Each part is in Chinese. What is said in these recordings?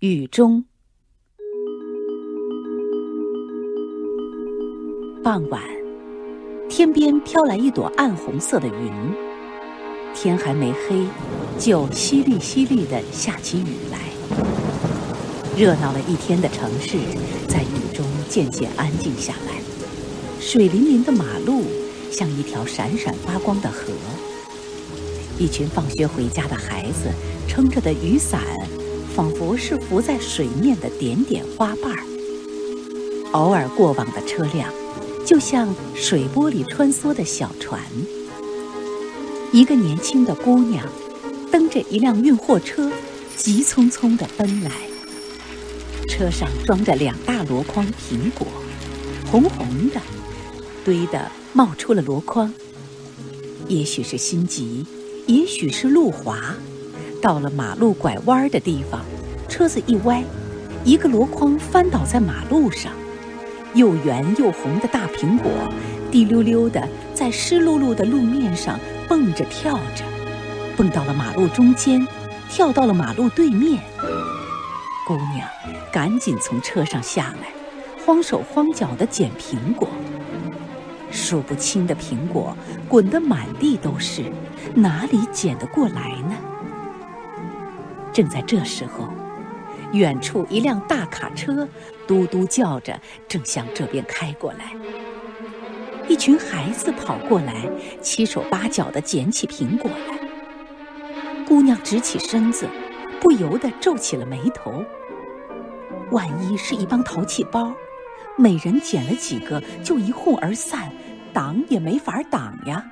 雨中，傍晚，天边飘来一朵暗红色的云，天还没黑，就淅沥淅沥的下起雨来。热闹了一天的城市，在雨中渐渐安静下来。水淋淋的马路，像一条闪闪发光的河。一群放学回家的孩子，撑着的雨伞。仿佛是浮在水面的点点花瓣儿，偶尔过往的车辆，就像水波里穿梭的小船。一个年轻的姑娘，蹬着一辆运货车，急匆匆地奔来。车上装着两大箩筐苹果，红红的，堆得冒出了箩筐。也许是心急，也许是路滑。到了马路拐弯的地方，车子一歪，一个箩筐翻倒在马路上，又圆又红的大苹果滴溜溜的在湿漉漉的路面上蹦着跳着，蹦到了马路中间，跳到了马路对面。姑娘赶紧从车上下来，慌手慌脚的捡苹果，数不清的苹果滚得满地都是，哪里捡得过来呢？正在这时候，远处一辆大卡车嘟嘟叫着，正向这边开过来。一群孩子跑过来，七手八脚地捡起苹果来。姑娘直起身子，不由得皱起了眉头。万一是一帮淘气包，每人捡了几个就一哄而散，挡也没法挡呀。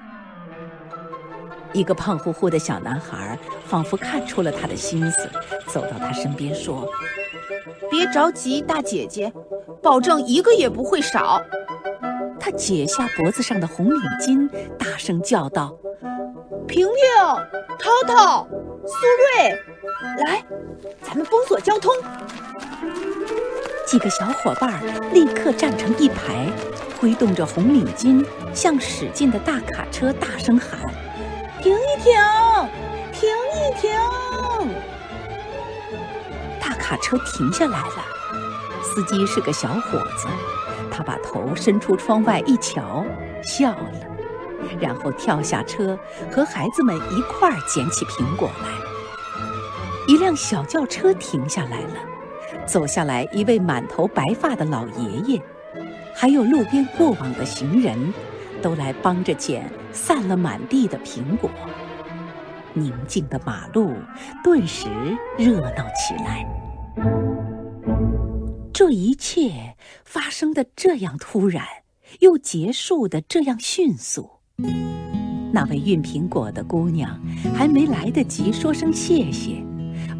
一个胖乎乎的小男孩仿佛看出了他的心思，走到他身边说：“别着急，大姐姐，保证一个也不会少。”他解下脖子上的红领巾，大声叫道：“平平、涛涛、苏瑞，来，咱们封锁交通！”几个小伙伴立刻站成一排，挥动着红领巾，向驶进的大卡车大声喊。停一停，停一停！大卡车停下来了。司机是个小伙子，他把头伸出窗外一瞧，笑了，然后跳下车，和孩子们一块儿捡起苹果来。一辆小轿车停下来了，走下来一位满头白发的老爷爷，还有路边过往的行人。都来帮着捡散了满地的苹果，宁静的马路顿时热闹起来。这一切发生的这样突然，又结束的这样迅速。那位运苹果的姑娘还没来得及说声谢谢，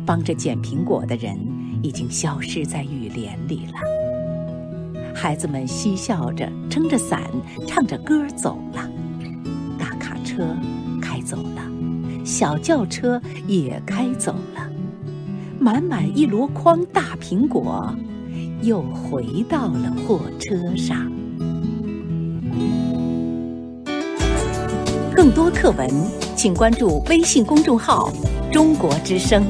帮着捡苹果的人已经消失在雨帘里了。孩子们嬉笑着，撑着伞，唱着歌走了。大卡车开走了，小轿车也开走了。满满一箩筐大苹果，又回到了货车上。更多课文，请关注微信公众号“中国之声”。